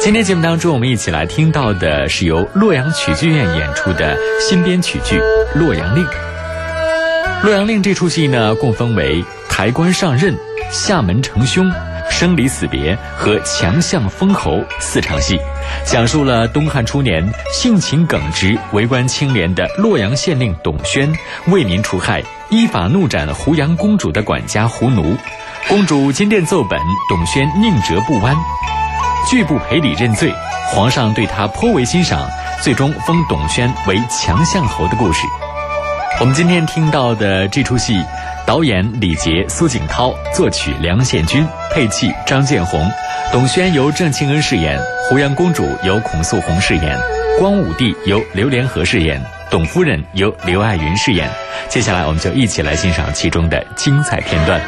今天节目当中，我们一起来听到的是由洛阳曲剧院演出的新编曲剧《洛阳令》。《洛阳令》这出戏呢，共分为抬棺上任、厦门成凶、生离死别和强项封侯四场戏，讲述了东汉初年性情耿直、为官清廉的洛阳县令董宣为民除害，依法怒斩胡杨公主的管家胡奴。公主金殿奏本，董宣宁折不弯，拒不赔礼认罪。皇上对他颇为欣赏，最终封董宣为强相侯的故事。我们今天听到的这出戏，导演李杰、苏景涛，作曲梁宪军，配器张建宏。董宣由郑庆恩饰演，胡杨公主由孔素红饰演，光武帝由刘连和饰演，董夫人由刘爱云饰演。接下来，我们就一起来欣赏其中的精彩片段。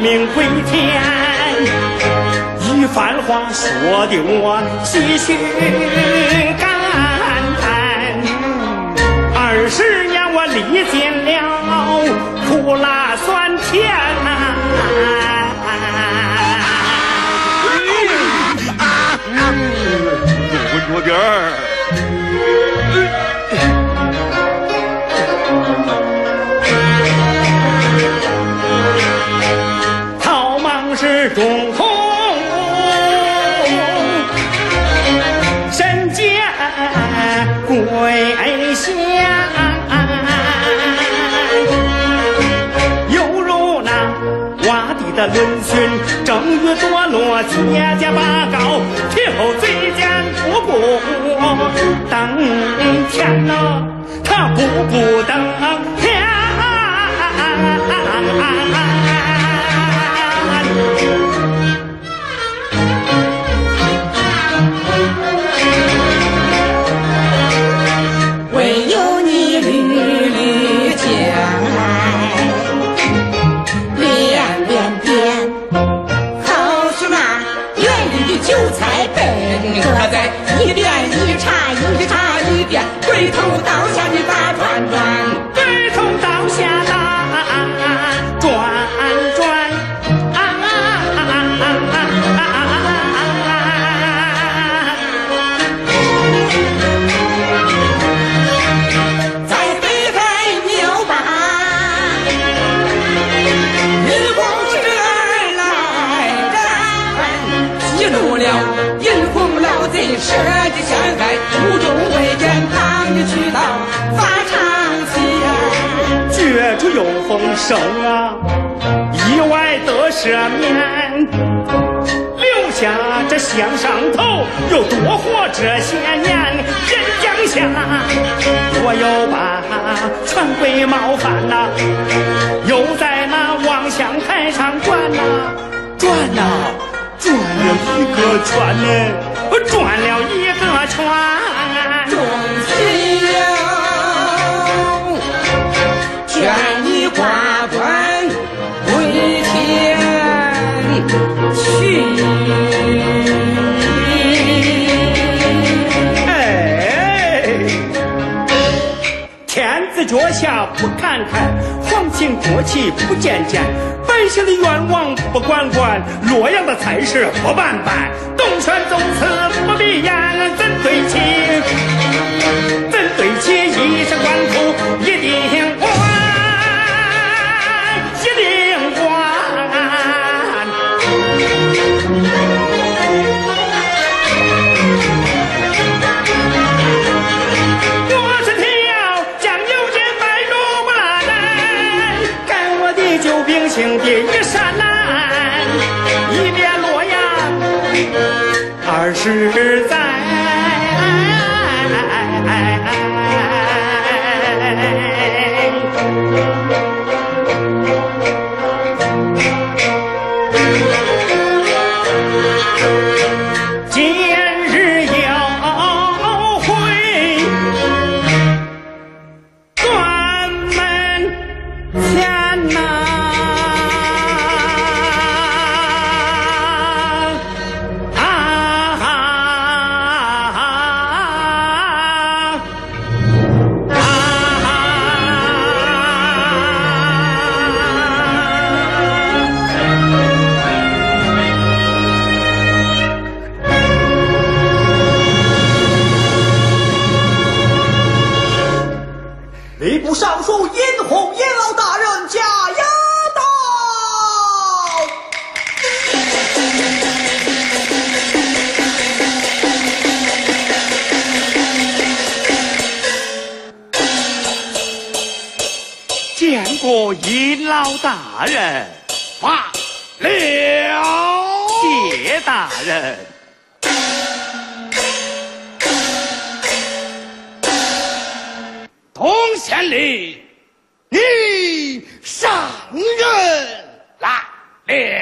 命归天，一番话说的我唏嘘感叹。二十年我历尽了苦辣酸甜呐。多闻点儿。中空身见归乡，犹如那洼地的轮巡，正欲堕落，结结拔高，听后嘴尖不顾等天呐，他步步登生啊，意外得赦免，留下这项上头，又多活这些年。人江下，我又把权贵冒犯呐，又在那望乡台上转呐，转呐，转了一个圈呢，转了一个圈。国戚不见见，百姓的愿望不管管，洛阳的差事不办办，东泉宗祠不闭眼，怎对起？怎对起一身官服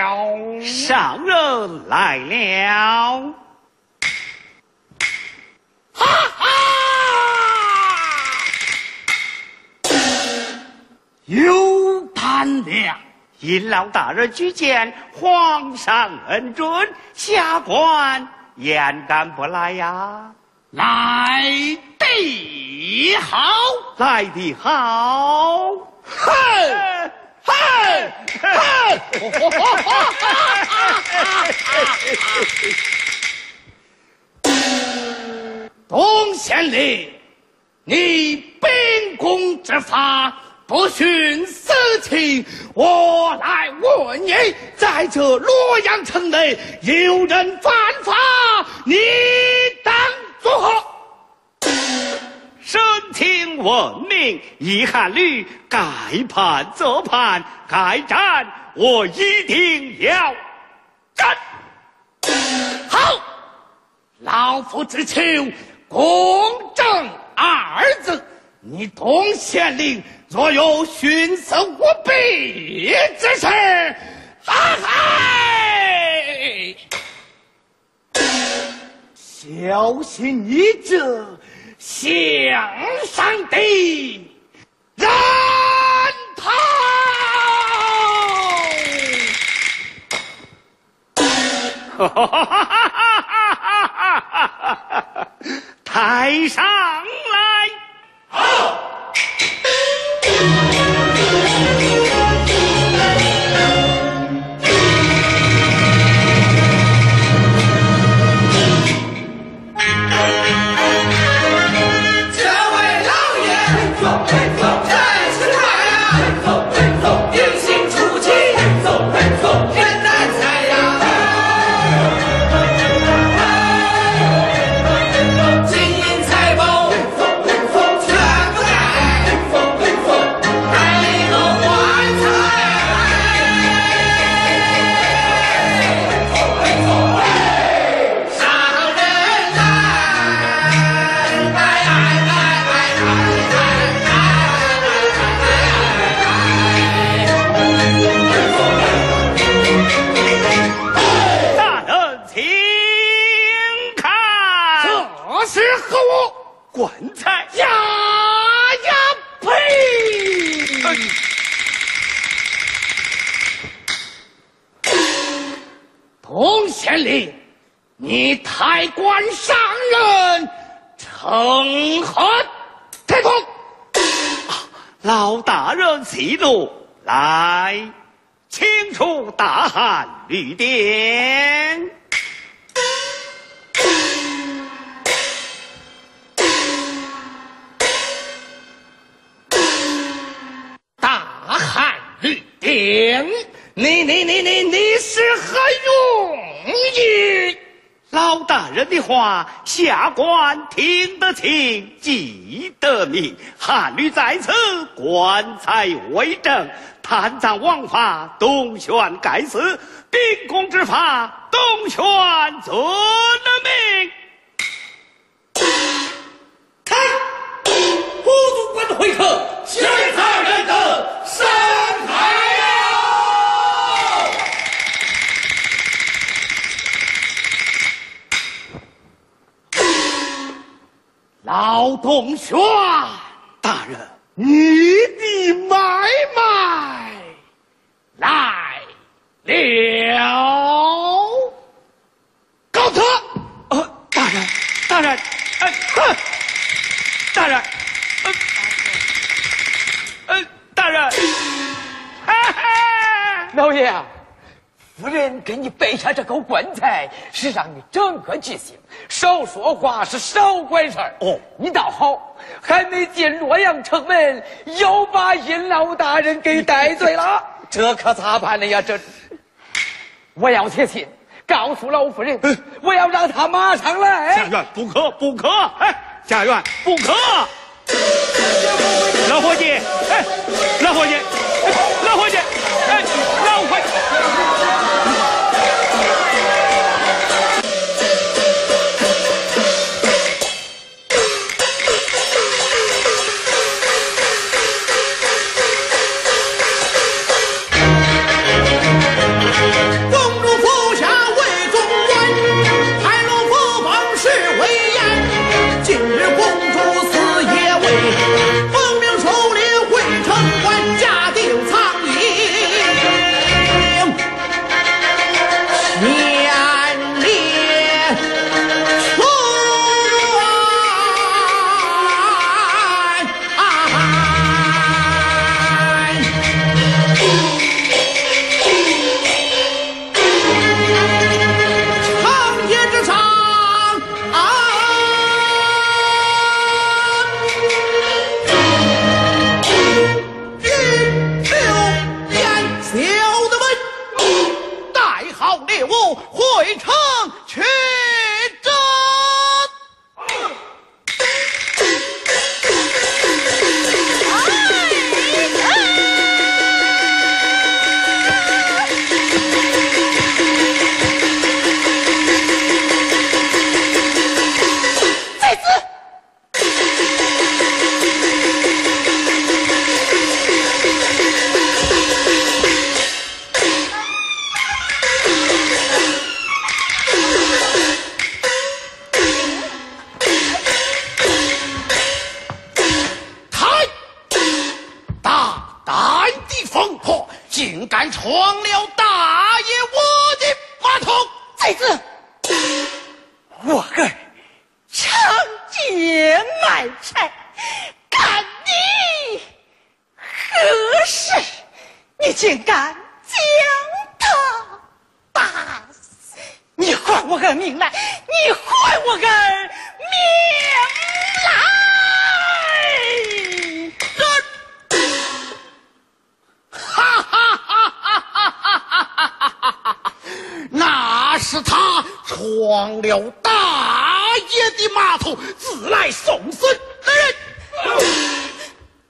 了。上人来了，哈哈！有胆量，尹老大人举荐皇上恩准，下官焉敢不来呀？来的好。来的好，哼哼哼！董县令，你秉公执法，不徇私情，我来问你，在这洛阳城内有人犯法，你请闻命，一汉吕该判则判，该斩我一定要斩。好，老夫只求公正二字。你董县令若有徇私舞弊之事，哈嗨！小心你这向上的人头！抬上来。好大人息怒，来，清除大汉律典。大汉律典，你你你你你是何用意？老大人的话，下官听得清，记得明。汉律在此，棺材为证，贪赃枉法，东玄该死；秉公执法，东轩遵命。老东轩，大人，你的买卖。来了，告辞。呃，大人，大人，呃，哼，大人，呃，呃，大人，哈哈，老爷啊，夫人给你备下这口棺材，是让你整个记性，少说话是少管事儿。哦你倒好，还没进洛阳城门，又把殷老大人给带罪了，这可咋办呢呀？这，我要写信告诉老夫人，我要让他马上来。家园不可，不可，哎，家园不可。老伙计，哎，老伙计，哎老伙计，哎，老伙计。你竟敢将他打死？你还我个命来！你还我个命来！哈哈哈哈哈哈哈哈哈哈！那是他闯了大爷的码头，自来送死的人，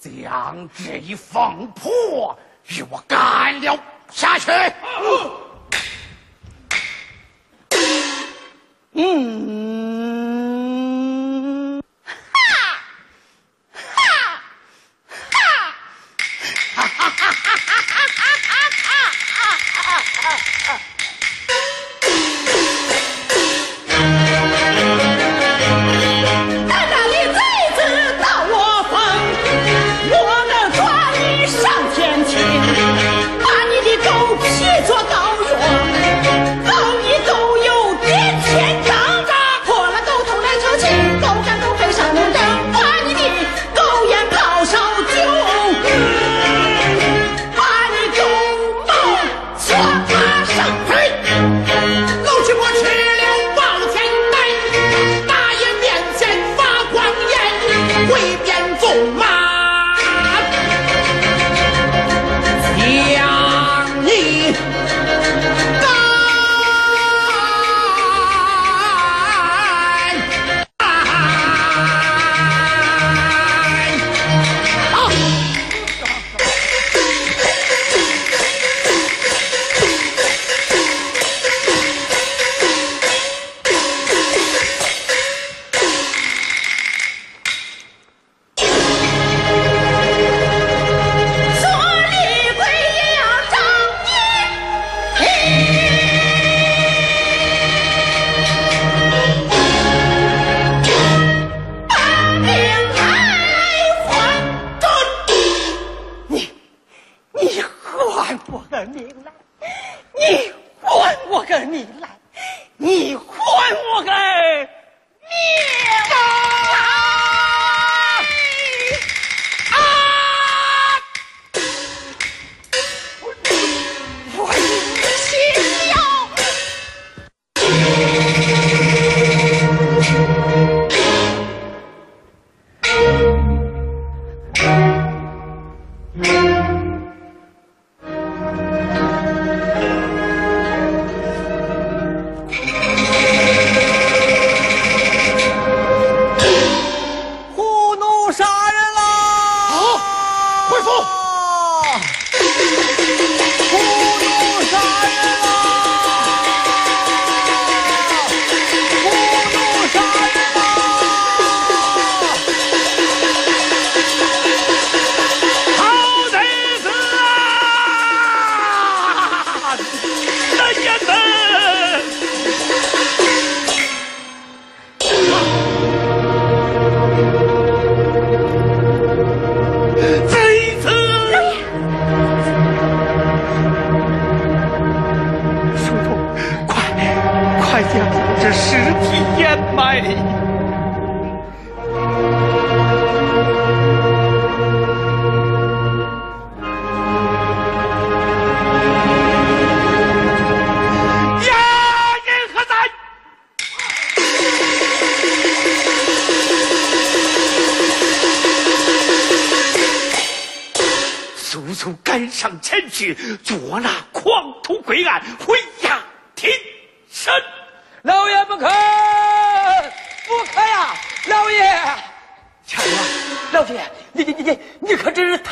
将这一疯婆与我干了下去。嗯。但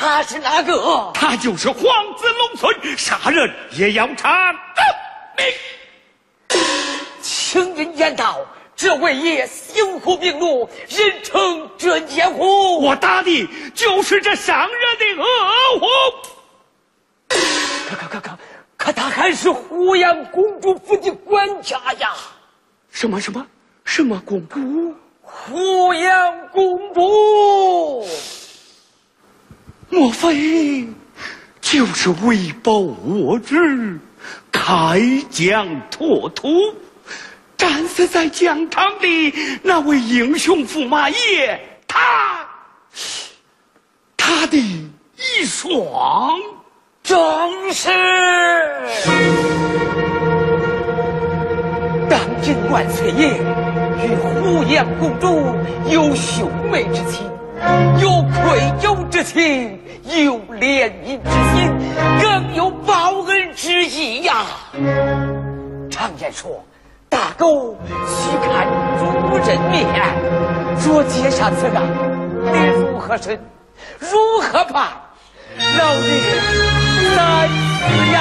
他是哪个？他就是皇子龙孙，杀人也要偿命。请您言道，这位爷行虎并怒，人称真奸虎。我打的就是这伤人的恶虎。可可可可，可他还是胡杨公主府的管家呀！什么什么什么公主？胡杨公主？莫非就是为报我之开疆拓土，战死在疆场的那位英雄驸马爷？他他的一双？正是。当今万岁爷与胡杨公主有兄妹之情，有愧疚之情，有怜悯之心，更有报恩之意呀。常言说，大狗须看主人面。若接下此案，你如何审？如何判？老爷难死呀！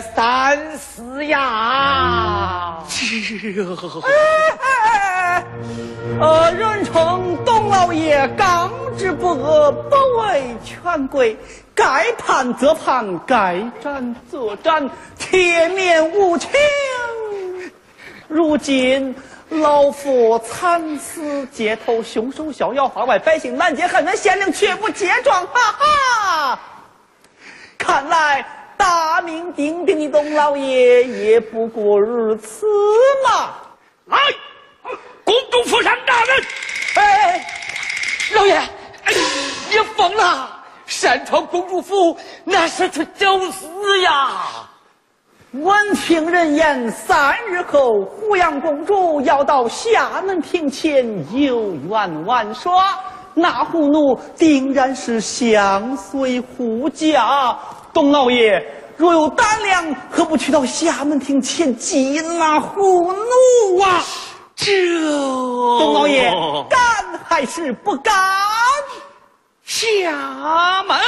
三思呀！呃，人称董老爷刚直不阿，不畏权贵，该判则判，该斩则斩，铁面无情。如今老夫惨死街头，凶手逍遥法外，百姓满街恨，县令却不揭状，哈哈！看来大名鼎鼎的董老爷也不过如此嘛。来，公主府上大人。哎，老爷，哎，你疯了！擅闯公主府，那是去找死呀！闻听人言，三日后胡杨公主要到厦门庭前游园玩耍，那胡奴定然是相随护驾。董老爷若有胆量，何不去到衙门庭前擒拿胡奴啊？这董老爷敢还是不敢？衙门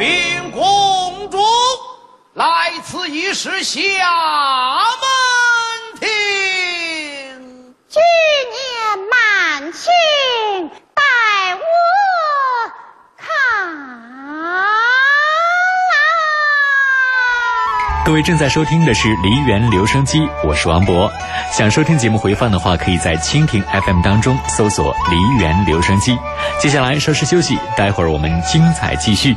禀公主，来此一事下门庭，举念满清，待我看。各位正在收听的是梨园留声机，我是王博。想收听节目回放的话，可以在蜻蜓 FM 当中搜索“梨园留声机”。接下来稍事休息，待会儿我们精彩继续。